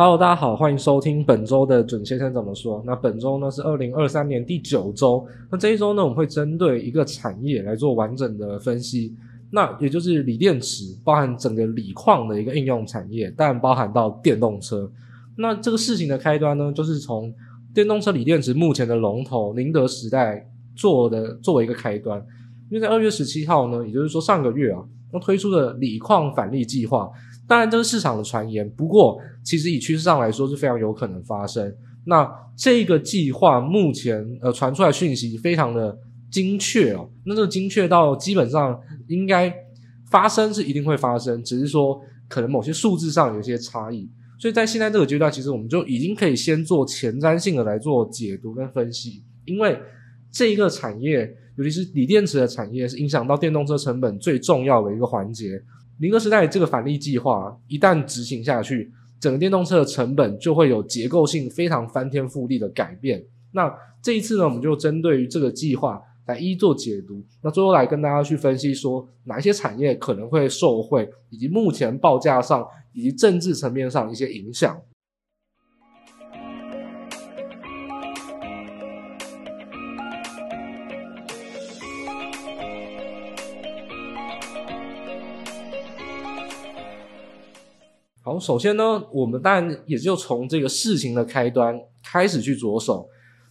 Hello，大家好，欢迎收听本周的准先生怎么说。那本周呢是二零二三年第九周。那这一周呢，我们会针对一个产业来做完整的分析。那也就是锂电池，包含整个锂矿的一个应用产业，当然包含到电动车。那这个事情的开端呢，就是从电动车锂电池目前的龙头宁德时代做的作为一个开端。因为在二月十七号呢，也就是说上个月啊，那推出的锂矿返利计划。当然，这是市场的传言。不过，其实以趋势上来说是非常有可能发生。那这个计划目前呃传出来讯息非常的精确哦。那这个精确到基本上应该发生是一定会发生，只是说可能某些数字上有些差异。所以在现在这个阶段，其实我们就已经可以先做前瞻性的来做解读跟分析，因为这一个产业，尤其是锂电池的产业，是影响到电动车成本最重要的一个环节。宁德时代这个返利计划一旦执行下去，整个电动车的成本就会有结构性非常翻天覆地的改变。那这一次呢，我们就针对于这个计划来一做解读。那最后来跟大家去分析说，哪一些产业可能会受惠，以及目前报价上以及政治层面上一些影响。好，首先呢，我们当然也就从这个事情的开端开始去着手。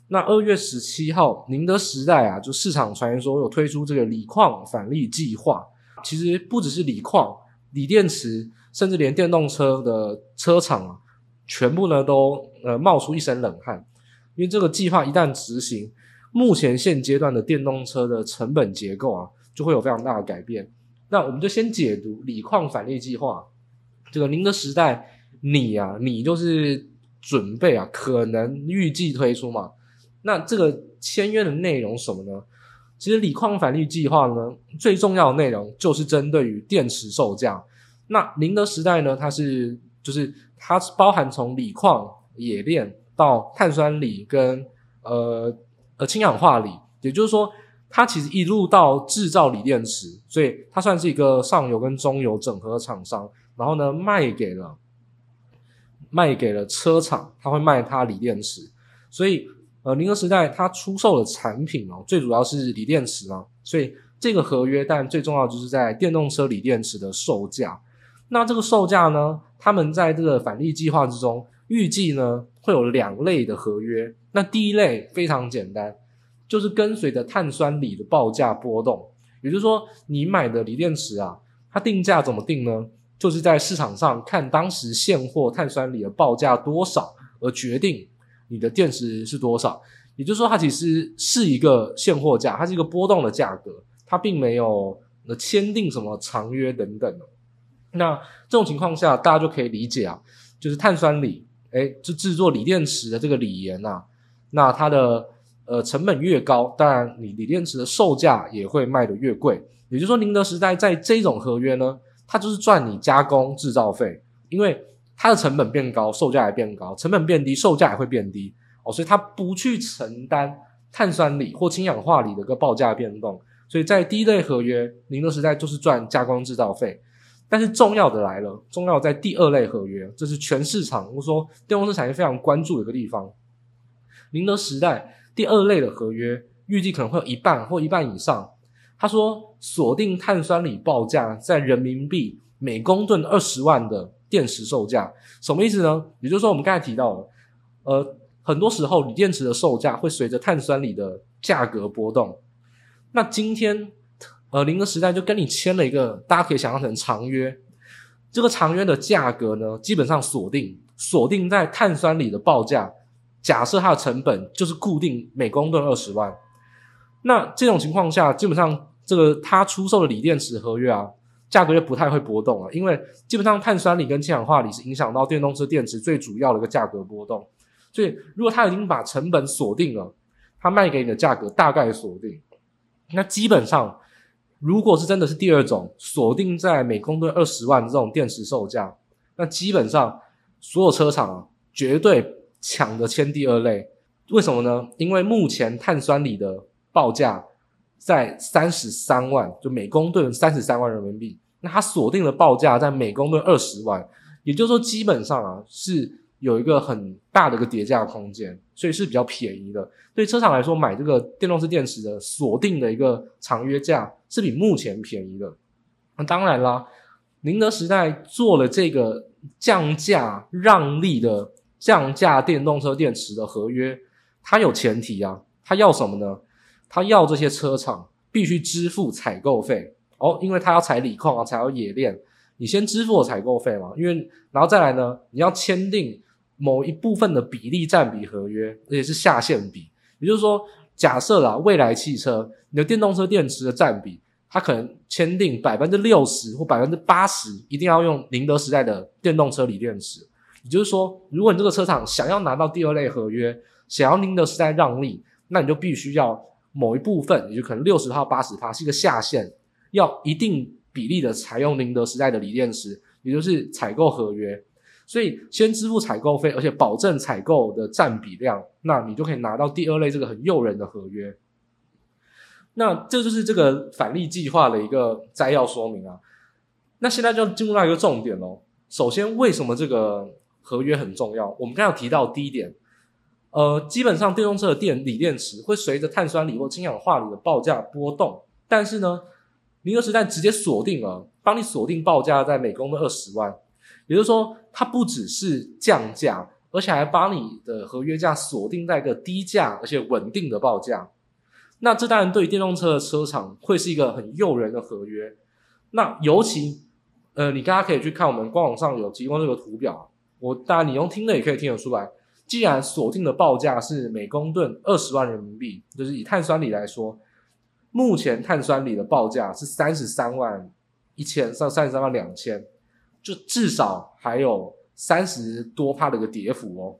那二月十七号，宁德时代啊，就市场传言说有推出这个锂矿返利计划。其实不只是锂矿、锂电池，甚至连电动车的车厂啊，全部呢都呃冒出一身冷汗，因为这个计划一旦执行，目前现阶段的电动车的成本结构啊，就会有非常大的改变。那我们就先解读锂矿返利计划。这个宁德时代，你啊，你就是准备啊，可能预计推出嘛。那这个签约的内容什么呢？其实锂矿返利计划呢，最重要的内容就是针对于电池售价。那宁德时代呢，它是就是它包含从锂矿、冶炼到碳酸锂跟呃呃氢氧化锂，也就是说，它其实一路到制造锂电池，所以它算是一个上游跟中游整合厂商。然后呢，卖给了卖给了车厂，他会卖他锂电池，所以呃，宁德时代它出售的产品哦，最主要是锂电池嘛，所以这个合约，但最重要就是在电动车锂电池的售价。那这个售价呢，他们在这个返利计划之中，预计呢会有两类的合约。那第一类非常简单，就是跟随着碳酸锂的报价波动，也就是说，你买的锂电池啊，它定价怎么定呢？就是在市场上看当时现货碳酸锂的报价多少，而决定你的电池是多少。也就是说，它其实是一个现货价，它是一个波动的价格，它并没有呃签订什么长约等等。那这种情况下，大家就可以理解啊，就是碳酸锂，诶，就制作锂电池的这个锂盐呐，那它的呃成本越高，当然你锂电池的售价也会卖得越贵。也就是说，宁德时代在这种合约呢。它就是赚你加工制造费，因为它的成本变高，售价也变高，成本变低，售价也会变低哦，所以它不去承担碳酸锂或氢氧化锂的一个报价变动，所以在第一类合约，宁德时代就是赚加工制造费。但是重要的来了，重要在第二类合约，这是全市场我说电动车产业非常关注的一个地方。宁德时代第二类的合约，预计可能会有一半或一半以上。他说：“锁定碳酸锂报价在人民币每公吨二十万的电池售价，什么意思呢？也就是说，我们刚才提到了，呃，很多时候锂电池的售价会随着碳酸锂的价格波动。那今天，呃，宁德时代就跟你签了一个，大家可以想象成长约。这个长约的价格呢，基本上锁定锁定在碳酸锂的报价，假设它的成本就是固定每公吨二十万。”那这种情况下，基本上这个他出售的锂电池合约啊，价格就不太会波动了，因为基本上碳酸锂跟氢氧化锂是影响到电动车电池最主要的一个价格波动。所以，如果他已经把成本锁定了，他卖给你的价格大概锁定。那基本上，如果是真的是第二种锁定在每公吨二十万这种电池售价，那基本上所有车厂啊，绝对抢着签第二类。为什么呢？因为目前碳酸锂的报价在三十三万，就每公吨三十三万人民币。那它锁定的报价在每公吨二十万，也就是说，基本上啊是有一个很大的一个叠加空间，所以是比较便宜的。对车厂来说，买这个电动车电池的锁定的一个长约价是比目前便宜的。那当然啦，宁德时代做了这个降价让利的降价电动车电池的合约，它有前提啊，它要什么呢？他要这些车厂必须支付采购费。哦，因为它要采锂矿啊，采要冶炼，你先支付我采购费嘛，因为然后再来呢，你要签订某一部分的比例占比合约，而且是下限比，也就是说，假设啦，未来汽车你的电动车电池的占比，它可能签订百分之六十或百分之八十，一定要用宁德时代的电动车锂电池。也就是说，如果你这个车厂想要拿到第二类合约，想要宁德时代让利，那你就必须要某一部分，也就可能六十趴、八十趴是一个下限，要一定比例的采用宁德时代的锂电池，也就是采购合约。所以先支付采购费，而且保证采购的占比量，那你就可以拿到第二类这个很诱人的合约。那这就是这个返利计划的一个摘要说明啊。那现在就进入到一个重点喽。首先，为什么这个合约很重要？我们刚刚提到第一点，呃，基本上电动车的电锂电池会随着碳酸锂或氢氧化锂的报价波动，但是呢，宁德时代直接锁定了，帮你锁定报价在每公吨二十万。也就是说，它不只是降价，而且还把你的合约价锁定在一个低价而且稳定的报价。那这当然对于电动车的车厂会是一个很诱人的合约。那尤其，呃，你大家可以去看我们官网上有提供这个图表，我当然你用听的也可以听得出来。既然锁定的报价是每公吨二十万人民币，就是以碳酸锂来说，目前碳酸锂的报价是三十三万一千上三十三万两千。就至少还有三十多帕的一个跌幅哦，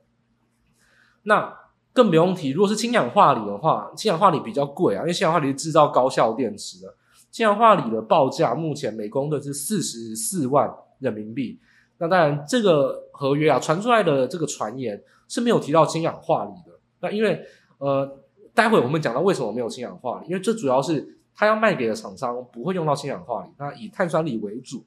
那更不用提，如果是氢氧化锂的话，氢氧化锂比较贵啊，因为氢氧化锂制造高效电池的，氢氧化锂的报价目前每公吨是四十四万人民币。那当然，这个合约啊传出来的这个传言是没有提到氢氧化锂的。那因为呃，待会我们讲到为什么没有氢氧化锂，因为这主要是它要卖给的厂商不会用到氢氧化锂，那以碳酸锂为主。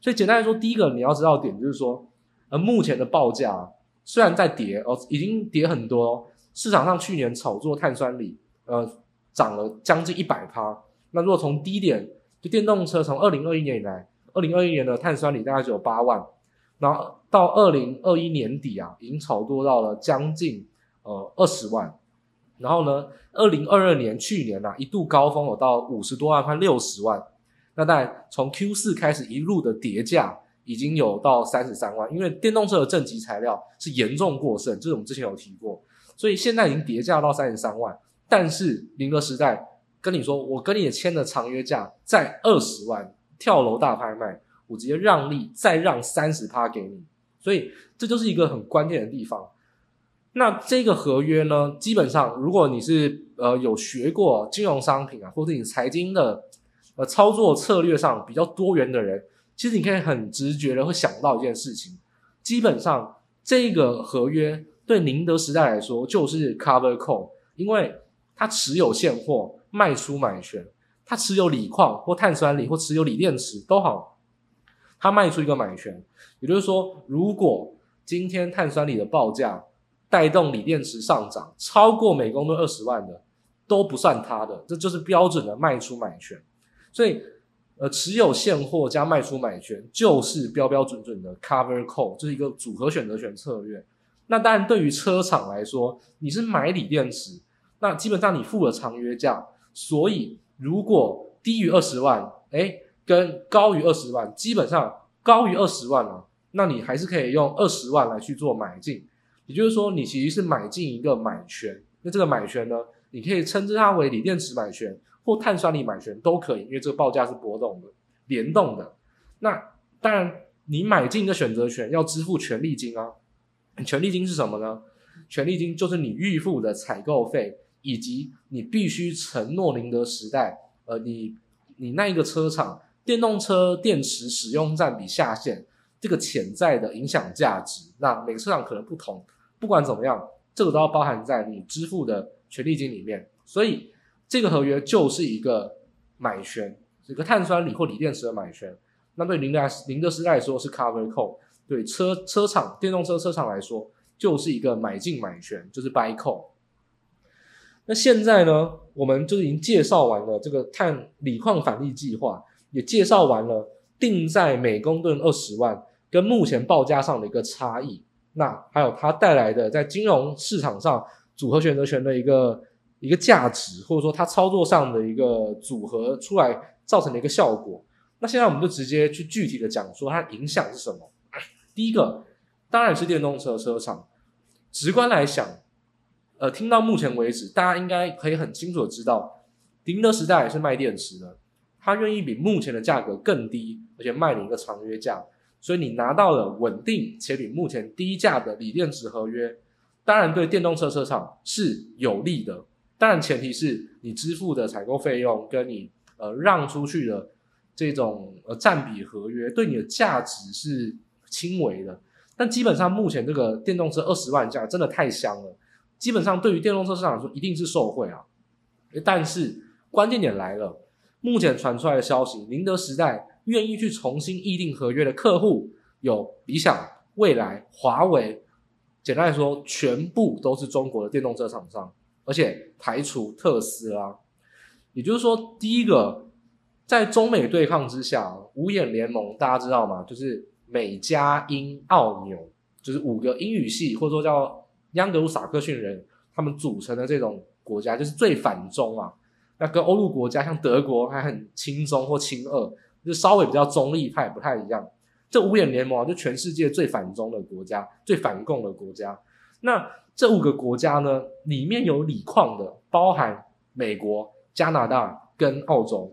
所以简单来说，第一个你要知道的点就是说，呃，目前的报价虽然在跌哦，已经跌很多。市场上去年炒作碳酸锂，呃，涨了将近一百趴。那如果从低点，就电动车从二零二一年以来，二零二一年的碳酸锂大概只有八万，然后到二零二一年底啊，已经炒作到了将近呃二十万。然后呢，二零二二年去年啊，一度高峰有到五十多万，快六十万。那当然，从 Q 四开始一路的跌价，已经有到三十三万。因为电动车的正极材料是严重过剩，这是我们之前有提过，所以现在已经跌价到三十三万。但是宁德时代跟你说，我跟你签的长约价在二十万，跳楼大拍卖，我直接让利再让三十趴给你，所以这就是一个很关键的地方。那这个合约呢，基本上如果你是呃有学过金融商品啊，或者你财经的。呃，操作策略上比较多元的人，其实你可以很直觉的会想到一件事情，基本上这个合约对宁德时代来说就是 cover call，因为它持有现货卖出买权，它持有锂矿或碳酸锂或持有锂电池都好，它卖出一个买权，也就是说，如果今天碳酸锂的报价带动锂电池上涨超过每公吨二十万的，都不算它的，这就是标准的卖出买权。所以，呃，持有现货加卖出买权就是标标准准的 cover call，这是一个组合选择权策略。那当然，对于车厂来说，你是买锂电池，那基本上你付了长约价，所以如果低于二十万，诶，跟高于二十万，基本上高于二十万了，那你还是可以用二十万来去做买进。也就是说，你其实是买进一个买权。那这个买权呢，你可以称之它为锂电池买权。或碳酸锂买权都可以，因为这个报价是波动的、联动的。那当然，你买进的选择权要支付权利金啊。权利金是什么呢？权利金就是你预付的采购费，以及你必须承诺宁德时代，呃，你你那一个车厂电动车电池使用占比下限这个潜在的影响价值。那每个车厂可能不同，不管怎么样，这个都要包含在你支付的权利金里面。所以。这个合约就是一个买权，一个碳酸锂或锂电池的买权。那对宁德宁德时代来说是 cover call，对车车厂电动车车厂来说，就是一个买进买权，就是 buy call。那现在呢，我们就已经介绍完了这个碳锂矿返利计划，也介绍完了定在每公吨二十万跟目前报价上的一个差异。那还有它带来的在金融市场上组合选择权的一个一个价值，或者说它操作上的一个组合出来造成的一个效果。那现在我们就直接去具体的讲说它影响是什么。第一个当然是电动车车厂，直观来讲。呃，听到目前为止，大家应该可以很清楚的知道，宁德时代也是卖电池的，他愿意比目前的价格更低，而且卖你一个长约价，所以你拿到了稳定且比目前低价的锂电池合约，当然对电动车车厂是有利的，当然前提是你支付的采购费用跟你呃让出去的这种呃占比合约对你的价值是轻微的，但基本上目前这个电动车二十万价真的太香了。基本上，对于电动车市场来说，一定是受惠啊。但是关键点来了，目前传出来的消息，宁德时代愿意去重新议定合约的客户有理想、蔚来、华为。简单来说，全部都是中国的电动车厂商，而且排除特斯拉。也就是说，第一个在中美对抗之下，五眼联盟大家知道吗？就是美加英澳纽，就是五个英语系，或者说叫。央格鲁萨克逊人他们组成的这种国家就是最反中啊，那跟欧陆国家像德国还很亲中或亲俄，就稍微比较中立派不太一样。这五眼联盟啊，就全世界最反中的国家，最反共的国家。那这五个国家呢，里面有锂矿的，包含美国、加拿大跟澳洲，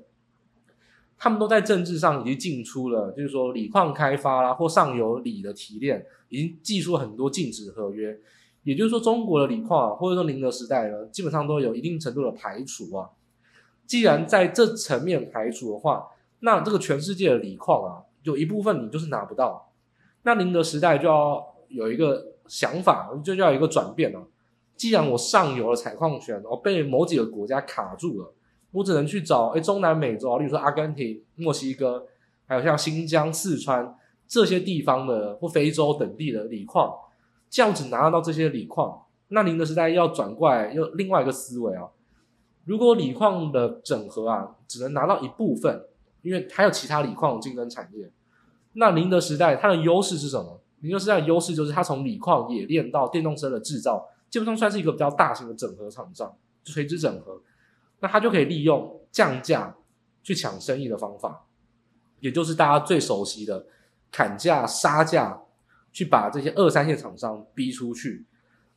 他们都在政治上已经进出了，就是说锂矿开发啦，或上游锂的提炼，已经祭出了很多禁止合约。也就是说，中国的锂矿或者说宁德时代呢，基本上都有一定程度的排除啊。既然在这层面排除的话，那这个全世界的锂矿啊，有一部分你就是拿不到。那宁德时代就要有一个想法，就要有一个转变了。既然我上游的采矿权哦被某几个国家卡住了，我只能去找哎中南美洲，例如说阿根廷、墨西哥，还有像新疆、四川这些地方的或非洲等地的锂矿。这样子拿得到这些锂矿，那宁德时代要转过来，又另外一个思维啊。如果锂矿的整合啊，只能拿到一部分，因为还有其他锂矿竞争产业，那宁德时代它的优势是什么？宁德时代的优势就是它从锂矿冶炼到电动车的制造，基本上算是一个比较大型的整合厂商，垂直整合。那它就可以利用降价去抢生意的方法，也就是大家最熟悉的砍价杀价。去把这些二三线厂商逼出去，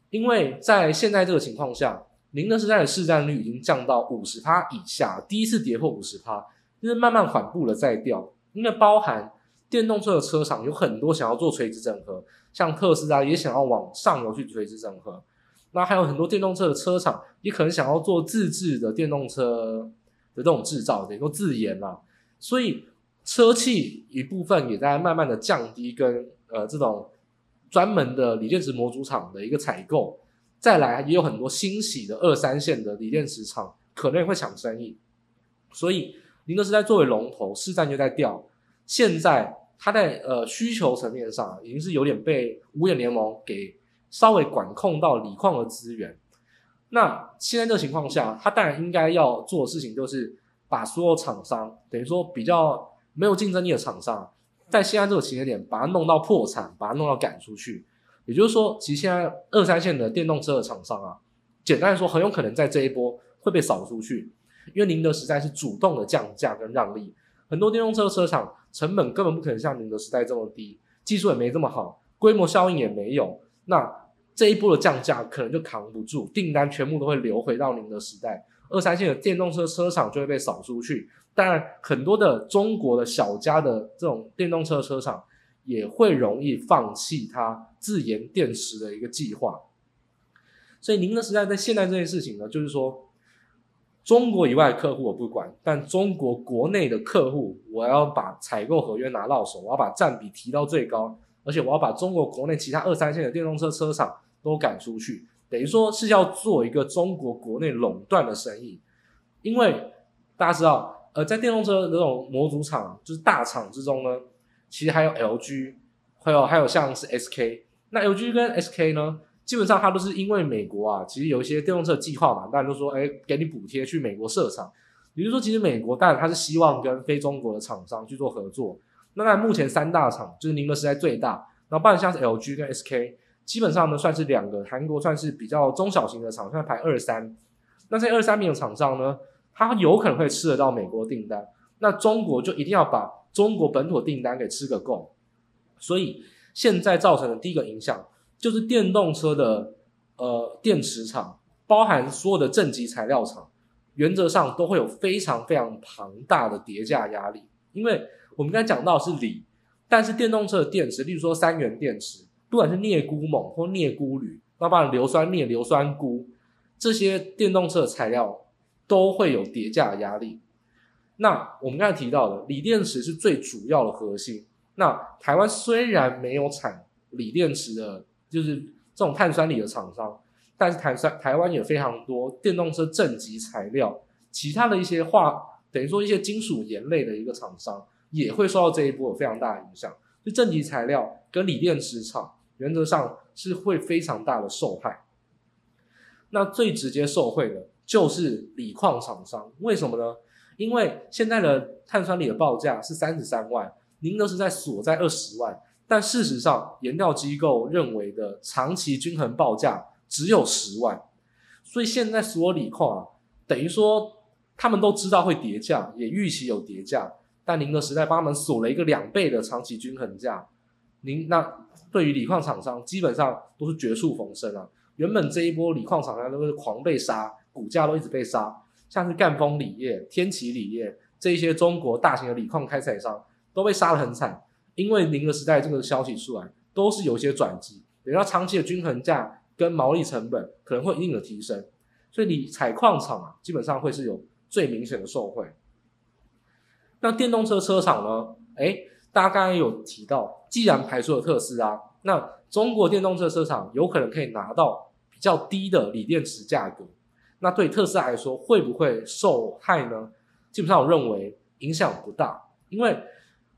因为在现在这个情况下，宁德时代的市占率已经降到五十趴以下，第一次跌破五十趴，就是慢慢缓步的在掉。因为包含电动车的车厂有很多想要做垂直整合，像特斯拉也想要往上游去垂直整合，那还有很多电动车的车厂也可能想要做自制的电动车的这种制造，等于说自研啦。所以车企一部分也在慢慢的降低跟。呃，这种专门的锂电池模组厂的一个采购，再来也有很多新起的二三线的锂电池厂，可能也会抢生意。所以宁德时代作为龙头，市占就在掉。现在它在呃需求层面上，已经是有点被五眼联盟给稍微管控到锂矿的资源。那现在这个情况下，它当然应该要做的事情，就是把所有厂商，等于说比较没有竞争力的厂商。在现在这个时间点，把它弄到破产，把它弄到赶出去，也就是说，其实现在二三线的电动车的厂商啊，简单来说，很有可能在这一波会被扫出去，因为宁德时代是主动的降价跟让利，很多电动车车厂成本根本不可能像宁德时代这么低，技术也没这么好，规模效应也没有，那这一波的降价可能就扛不住，订单全部都会流回到宁德时代，二三线的电动车车厂就会被扫出去。当然，很多的中国的小家的这种电动车车厂也会容易放弃它自研电池的一个计划。所以，宁德时代在现在这件事情呢，就是说，中国以外客户我不管，但中国国内的客户，我要把采购合约拿到手，我要把占比提到最高，而且我要把中国国内其他二三线的电动车车厂都赶出去，等于说是要做一个中国国内垄断的生意，因为大家知道。呃，在电动车这种模组厂，就是大厂之中呢，其实还有 LG、还有还有像是 SK，那 LG 跟 SK 呢，基本上它都是因为美国啊，其实有一些电动车计划嘛，大家都说，哎，给你补贴去美国设厂。比如说，其实美国当然它是希望跟非中国的厂商去做合作。那在目前三大厂，就是宁德时代最大，然后不然像是 LG 跟 SK，基本上呢算是两个韩国算是比较中小型的厂商，排二三。那在二三名的厂商呢，它有可能会吃得到美国订单，那中国就一定要把中国本土订单给吃个够。所以现在造成的第一个影响，就是电动车的呃电池厂，包含所有的正极材料厂。原则上都会有非常非常庞大的叠价压力，因为我们刚才讲到是锂，但是电动车的电池，例如说三元电池，不管是镍钴锰或镍钴铝，那包含硫酸镍、硫酸钴这些电动车的材料都会有叠价压力。那我们刚才提到的锂电池是最主要的核心。那台湾虽然没有产锂电池的，就是这种碳酸锂的厂商。但是台山台湾也非常多电动车正极材料，其他的一些化等于说一些金属盐类的一个厂商也会受到这一波有非常大的影响。就正极材料跟锂电池厂原则上是会非常大的受害。那最直接受惠的就是锂矿厂商，为什么呢？因为现在的碳酸锂的报价是三十三万，宁德时代锁在二十万，但事实上研调机构认为的长期均衡报价。只有十万，所以现在所有锂矿啊，等于说他们都知道会跌价，也预期有跌价，但宁德时代帮他们锁了一个两倍的长期均衡价。您那对于锂矿厂商基本上都是绝处逢生啊。原本这一波锂矿厂商都是狂被杀，股价都一直被杀，像是赣锋锂业、天齐锂业这一些中国大型的锂矿开采商都被杀得很惨，因为宁德时代这个消息出来，都是有一些转机，等到长期的均衡价。跟毛利成本可能会一定的提升，所以你采矿厂啊，基本上会是有最明显的受惠。那电动车车厂呢？诶，大家刚才有提到，既然排除了特斯拉，那中国电动车车厂有可能可以拿到比较低的锂电池价格。那对特斯拉来说，会不会受害呢？基本上我认为影响不大，因为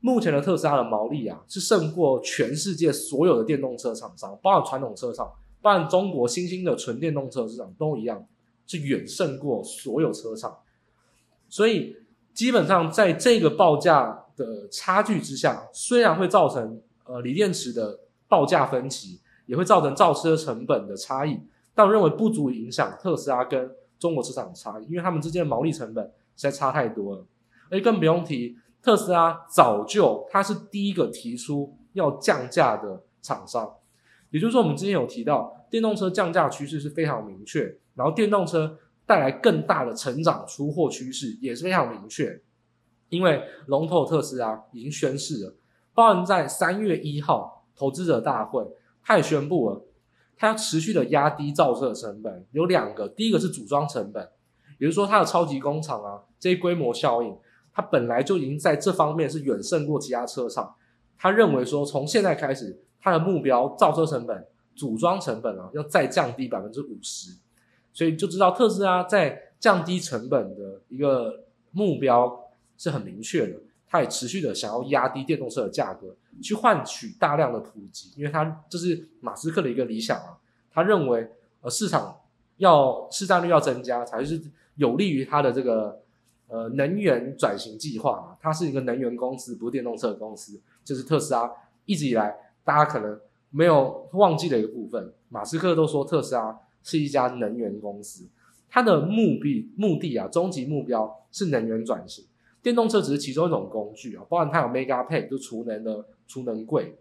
目前的特斯拉的毛利啊，是胜过全世界所有的电动车厂商，包括传统车厂。包括中国新兴的纯电动车市场都一样，是远胜过所有车厂，所以基本上在这个报价的差距之下，虽然会造成呃锂电池的报价分歧，也会造成造车成本的差异，但我认为不足以影响特斯拉跟中国市场的差异，因为他们之间的毛利成本实在差太多了，而且更不用提特斯拉早就它是第一个提出要降价的厂商。也就是说，我们之前有提到，电动车降价趋势是非常明确，然后电动车带来更大的成长出货趋势也是非常明确。因为龙头特斯拉已经宣示了，包含在三月一号投资者大会，他也宣布了，他要持续的压低造车成本，有两个，第一个是组装成本，也就是说，它的超级工厂啊，这些规模效应，它本来就已经在这方面是远胜过其他车厂。他认为说，从现在开始。它的目标造车成本、组装成本啊，要再降低百分之五十，所以就知道特斯拉在降低成本的一个目标是很明确的。它也持续的想要压低电动车的价格，去换取大量的普及，因为它这是马斯克的一个理想啊。他认为，呃，市场要市占率要增加，才是有利于他的这个呃能源转型计划嘛。它是一个能源公司，不是电动车的公司，就是特斯拉一直以来。大家可能没有忘记的一个部分，马斯克都说特斯拉是一家能源公司，它的目的目的啊，终极目标是能源转型，电动车只是其中一种工具啊，包含它有 Megapack 就储能的储能柜，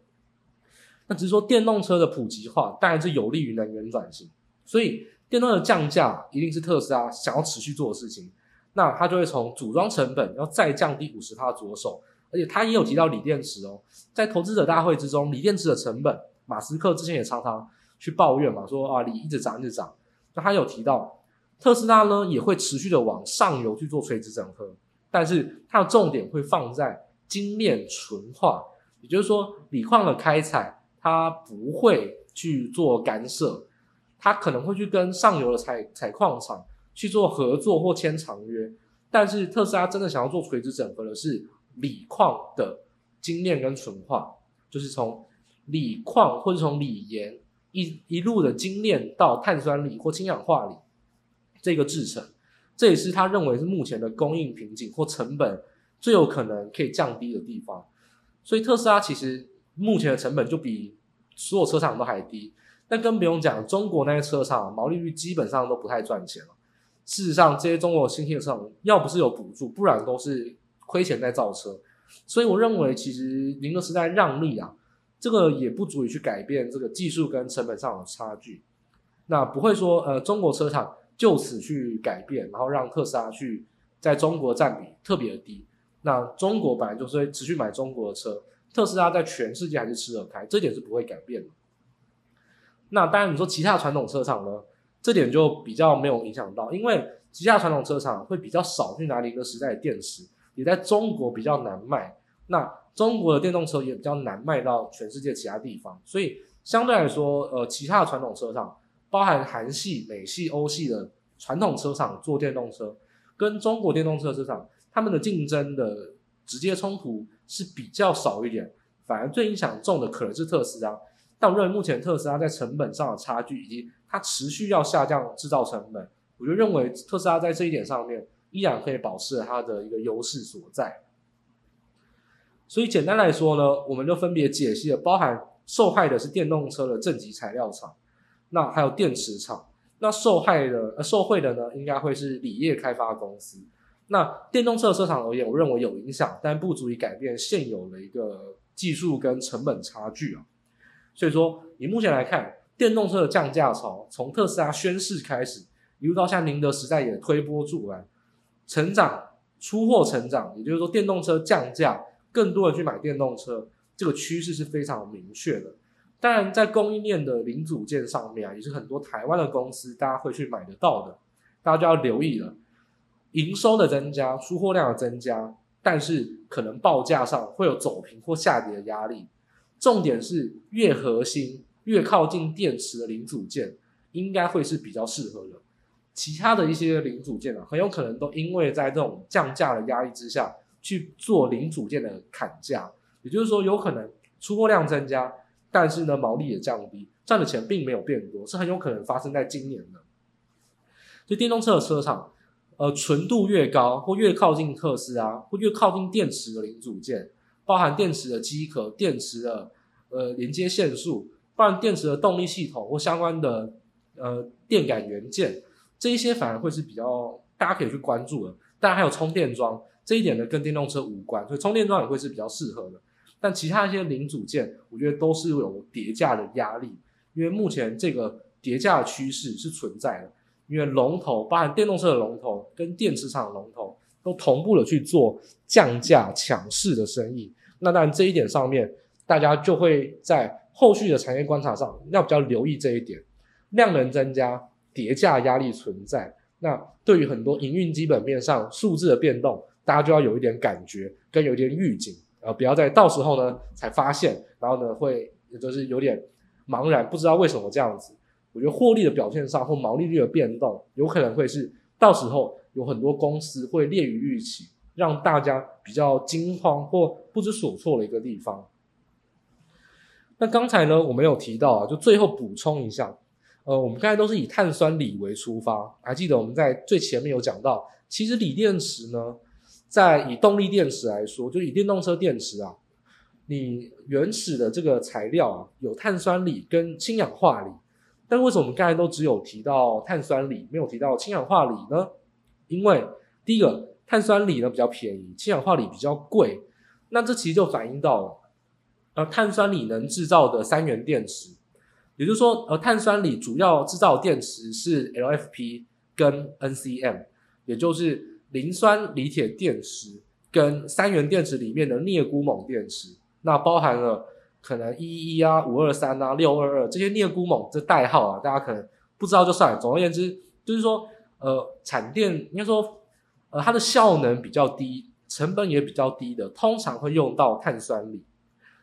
那只是说电动车的普及化当然是有利于能源转型，所以电动车的降价一定是特斯拉想要持续做的事情，那它就会从组装成本要再降低五十趴着手。而且他也有提到锂电池哦，在投资者大会之中，锂电池的成本，马斯克之前也常常去抱怨嘛，说啊锂一直涨一直涨。那他有提到特斯拉呢也会持续的往上游去做垂直整合，但是它的重点会放在精炼纯化，也就是说锂矿的开采它不会去做干涉，它可能会去跟上游的采采矿厂去做合作或签长约，但是特斯拉真的想要做垂直整合的是。锂矿的精炼跟纯化，就是从锂矿或者从锂盐一一路的精炼到碳酸锂或氢氧化锂这个制程，这也是他认为是目前的供应瓶颈或成本最有可能可以降低的地方。所以特斯拉其实目前的成本就比所有车厂都还低。但更不用讲，中国那些车厂毛利率基本上都不太赚钱了。事实上，这些中国新兴的车厂要不是有补助，不然都是亏钱在造车。所以我认为，其实宁德时代让利啊，这个也不足以去改变这个技术跟成本上的差距。那不会说，呃，中国车厂就此去改变，然后让特斯拉去在中国占比特别的低。那中国本来就是会持续买中国的车，特斯拉在全世界还是吃得开，这点是不会改变的。那当然，你说其他传统车厂呢，这点就比较没有影响到，因为其他传统车厂会比较少去拿一个时代的电池，也在中国比较难卖。那中国的电动车也比较难卖到全世界其他地方，所以相对来说，呃，其他的传统车厂，包含韩系、美系、欧系的传统车厂做电动车，跟中国电动车车厂，他们的竞争的直接冲突是比较少一点，反而最影响重的可能是特斯拉。但我认为目前特斯拉在成本上的差距，以及它持续要下降制造成本，我就认为特斯拉在这一点上面依然可以保持它的一个优势所在。所以简单来说呢，我们就分别解析了包含受害的是电动车的正极材料厂，那还有电池厂。那受害的呃受惠的呢，应该会是锂业开发公司。那电动车车厂而言，我认为有影响，但不足以改变现有的一个技术跟成本差距啊。所以说，以目前来看，电动车的降价潮从特斯拉宣示开始，一路到像宁德时代也推波助澜，成长出货成长，也就是说电动车降价，更多人去买电动车，这个趋势是非常明确的。当然，在供应链的零组件上面啊，也是很多台湾的公司大家会去买得到的，大家就要留意了。营收的增加，出货量的增加，但是可能报价上会有走平或下跌的压力。重点是越核心、越靠近电池的零组件，应该会是比较适合的。其他的一些零组件啊，很有可能都因为在这种降价的压力之下去做零组件的砍价。也就是说，有可能出货量增加，但是呢，毛利也降低，赚的钱并没有变多，是很有可能发生在今年的。就电动车的车厂，呃，纯度越高，或越靠近特斯拉，或越靠近电池的零组件。包含电池的机壳、电池的呃连接线束，包含电池的动力系统或相关的呃电感元件，这一些反而会是比较大家可以去关注的。当然还有充电桩这一点呢，跟电动车无关，所以充电桩也会是比较适合的。但其他一些零组件，我觉得都是有叠价的压力，因为目前这个叠价的趋势是存在的。因为龙头，包含电动车的龙头跟电池厂龙头。都同步的去做降价抢市的生意，那当然这一点上面，大家就会在后续的产业观察上要比较留意这一点，量能增加，叠价压力存在。那对于很多营运基本面上数字的变动，大家就要有一点感觉，跟有一点预警，呃，不要在到时候呢才发现，然后呢会就是有点茫然，不知道为什么这样子。我觉得获利的表现上或毛利率的变动，有可能会是到时候。有很多公司会劣于预期，让大家比较惊慌或不知所措的一个地方。那刚才呢，我们有提到啊，就最后补充一下，呃，我们刚才都是以碳酸锂为出发，还记得我们在最前面有讲到，其实锂电池呢，在以动力电池来说，就以电动车电池啊，你原始的这个材料啊，有碳酸锂跟氢氧化锂，但为什么我们刚才都只有提到碳酸锂，没有提到氢氧化锂呢？因为第一个碳酸锂呢比较便宜，氢氧化锂比较贵，那这其实就反映到了，呃，碳酸锂能制造的三元电池，也就是说，呃，碳酸锂主要制造电池是 LFP 跟 NCM，也就是磷酸锂铁电池跟三元电池里面的镍钴锰电池，那包含了可能一一一啊、五二三啊、六二二这些镍钴锰这代号啊，大家可能不知道就算了。总而言之，就是说。呃，产电应该说，呃，它的效能比较低，成本也比较低的，通常会用到碳酸锂。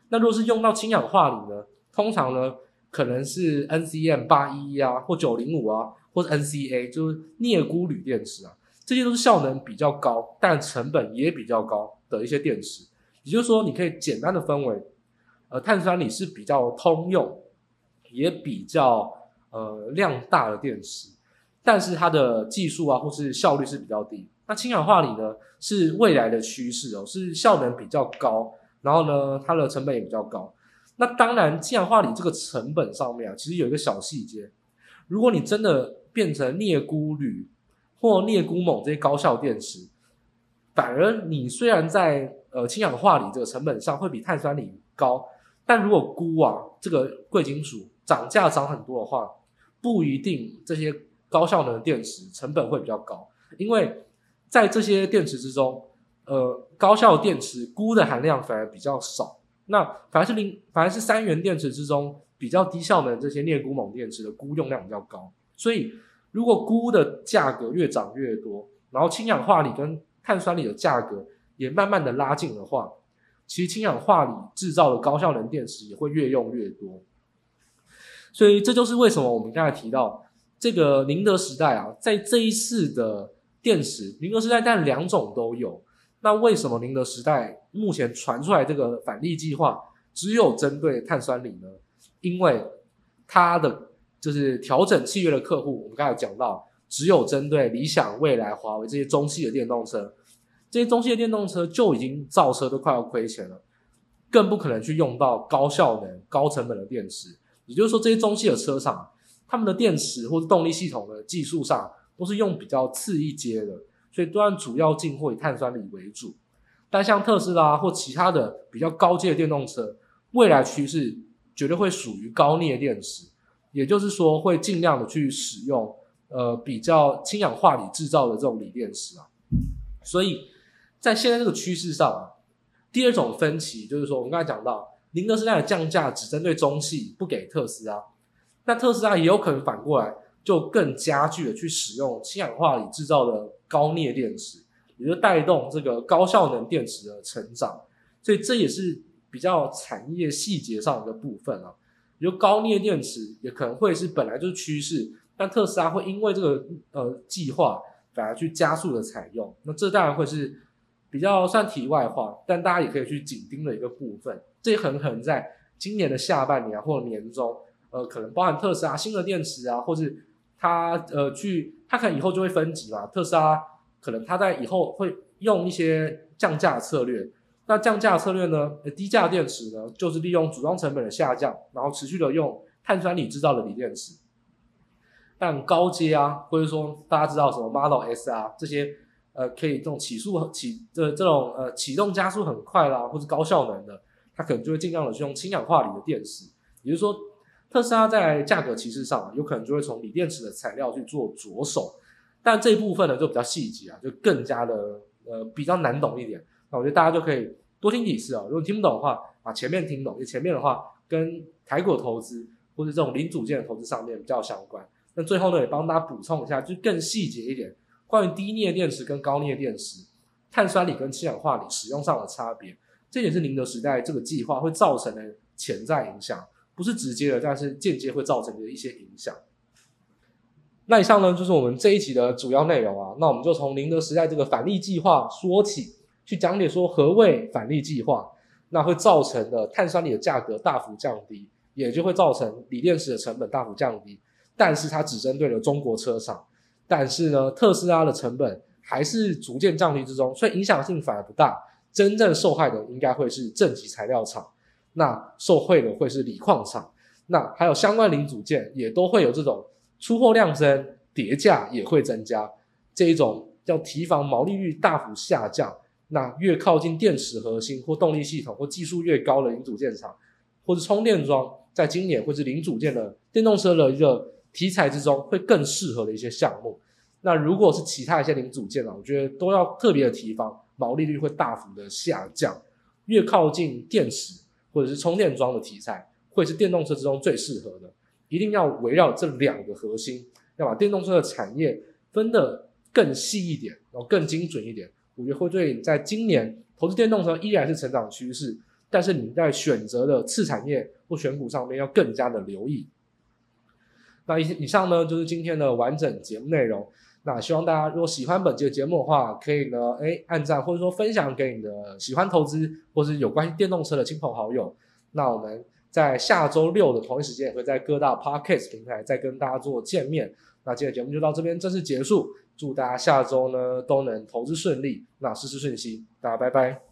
那如果是用到氢氧化锂呢？通常呢，可能是 NCM 八一一啊，或九零五啊，或者 NCA，就是镍钴铝电池啊，这些都是效能比较高，但成本也比较高的一些电池。也就是说，你可以简单的分为呃碳酸锂是比较通用，也比较呃量大的电池，但是它的技术啊或是效率是比较低。那氢氧化锂呢是未来的趋势哦，是效能比较高，然后呢它的成本也比较高。那当然，氢氧化锂这个成本上面啊，其实有一个小细节，如果你真的变成镍钴铝或镍钴锰这些高效电池，反而你虽然在呃氢氧化锂这个成本上会比碳酸锂高，但如果钴啊这个贵金属涨价涨很多的话，不一定这些高效能的电池成本会比较高，因为在这些电池之中，呃高效电池钴的含量反而比较少。那反而是零，反而是三元电池之中比较低效能这些镍钴锰电池的钴用量比较高，所以如果钴的价格越涨越多，然后氢氧化锂跟碳酸锂的价格也慢慢的拉近的话，其实氢氧化锂制造的高效能电池也会越用越多。所以这就是为什么我们刚才提到这个宁德时代啊，在这一次的电池，宁德时代但两种都有。那为什么宁德时代目前传出来这个返利计划只有针对碳酸锂呢？因为它的就是调整契约的客户，我们刚才讲到，只有针对理想、蔚来、华为这些中系的电动车，这些中系的电动车就已经造车都快要亏钱了，更不可能去用到高效能、高成本的电池。也就是说，这些中系的车厂，他们的电池或者动力系统的技术上，都是用比较次一阶的。所以，都然主要进货以碳酸锂为主，但像特斯拉或其他的比较高阶的电动车，未来趋势绝对会属于高镍电池，也就是说，会尽量的去使用呃比较氢氧化锂制造的这种锂电池啊。所以在现在这个趋势上啊，第二种分歧就是说，我们刚才讲到，宁德时代的降价只针对中系，不给特斯拉，那特斯拉也有可能反过来。就更加剧的去使用氢氧化锂制造的高镍电池，也就带动这个高效能电池的成长，所以这也是比较产业细节上的部分啊。比如高镍电池也可能会是本来就是趋势，但特斯拉会因为这个呃计划反而去加速的采用，那这当然会是比较算题外话，但大家也可以去紧盯的一个部分。这很可能在今年的下半年或者年中，呃，可能包含特斯拉新的电池啊，或是它呃，去它可能以后就会分级嘛。特斯拉可能它在以后会用一些降价策略。那降价策略呢？低价电池呢，就是利用组装成本的下降，然后持续的用碳酸锂制造的锂电池。但高阶啊，或者说大家知道什么 Model S 啊这些，呃，可以这种起速起的这种呃启动加速很快啦，或是高效能的，它可能就会尽量的去用氢氧化锂的电池，也就是说。特斯拉在价格歧视上，有可能就会从锂电池的材料去做着手，但这一部分呢就比较细节啊，就更加的呃比较难懂一点。那我觉得大家就可以多听几次啊，如果你听不懂的话，把前面听懂，因为前面的话跟台股投资或者这种零组件的投资上面比较相关。那最后呢也帮大家补充一下，就更细节一点，关于低镍电池跟高镍电池、碳酸锂跟氢氧化锂使用上的差别，这也是宁德时代这个计划会造成的潜在影响。不是直接的，但是间接会造成的一些影响。那以上呢，就是我们这一集的主要内容啊。那我们就从宁德时代这个返利计划说起，去讲解说何谓返利计划，那会造成的碳酸锂的价格大幅降低，也就会造成锂电池的成本大幅降低。但是它只针对了中国车厂，但是呢，特斯拉的成本还是逐渐降低之中，所以影响性反而不大。真正受害的应该会是正极材料厂。那受惠的会是锂矿厂，那还有相关零组件也都会有这种出货量增，跌价也会增加，这一种要提防毛利率大幅下降。那越靠近电池核心或动力系统或技术越高的零组件厂，或是充电桩，在今年或是零组件的电动车的一个题材之中，会更适合的一些项目。那如果是其他一些零组件呢，我觉得都要特别的提防，毛利率会大幅的下降。越靠近电池。或者是充电桩的题材，会是电动车之中最适合的。一定要围绕这两个核心，要把电动车的产业分得更细一点，然后更精准一点。我觉得会对你在今年投资电动车依然是成长趋势，但是你在选择的次产业或选股上面要更加的留意。那以以上呢，就是今天的完整节目内容。那希望大家如果喜欢本期的节目的话，可以呢，哎，按赞或者说分享给你的喜欢投资或是有关于电动车的亲朋好友。那我们在下周六的同一时间也会在各大 Podcast 平台再跟大家做见面。那今天节目就到这边正式结束，祝大家下周呢都能投资顺利，那事事顺心，大家拜拜。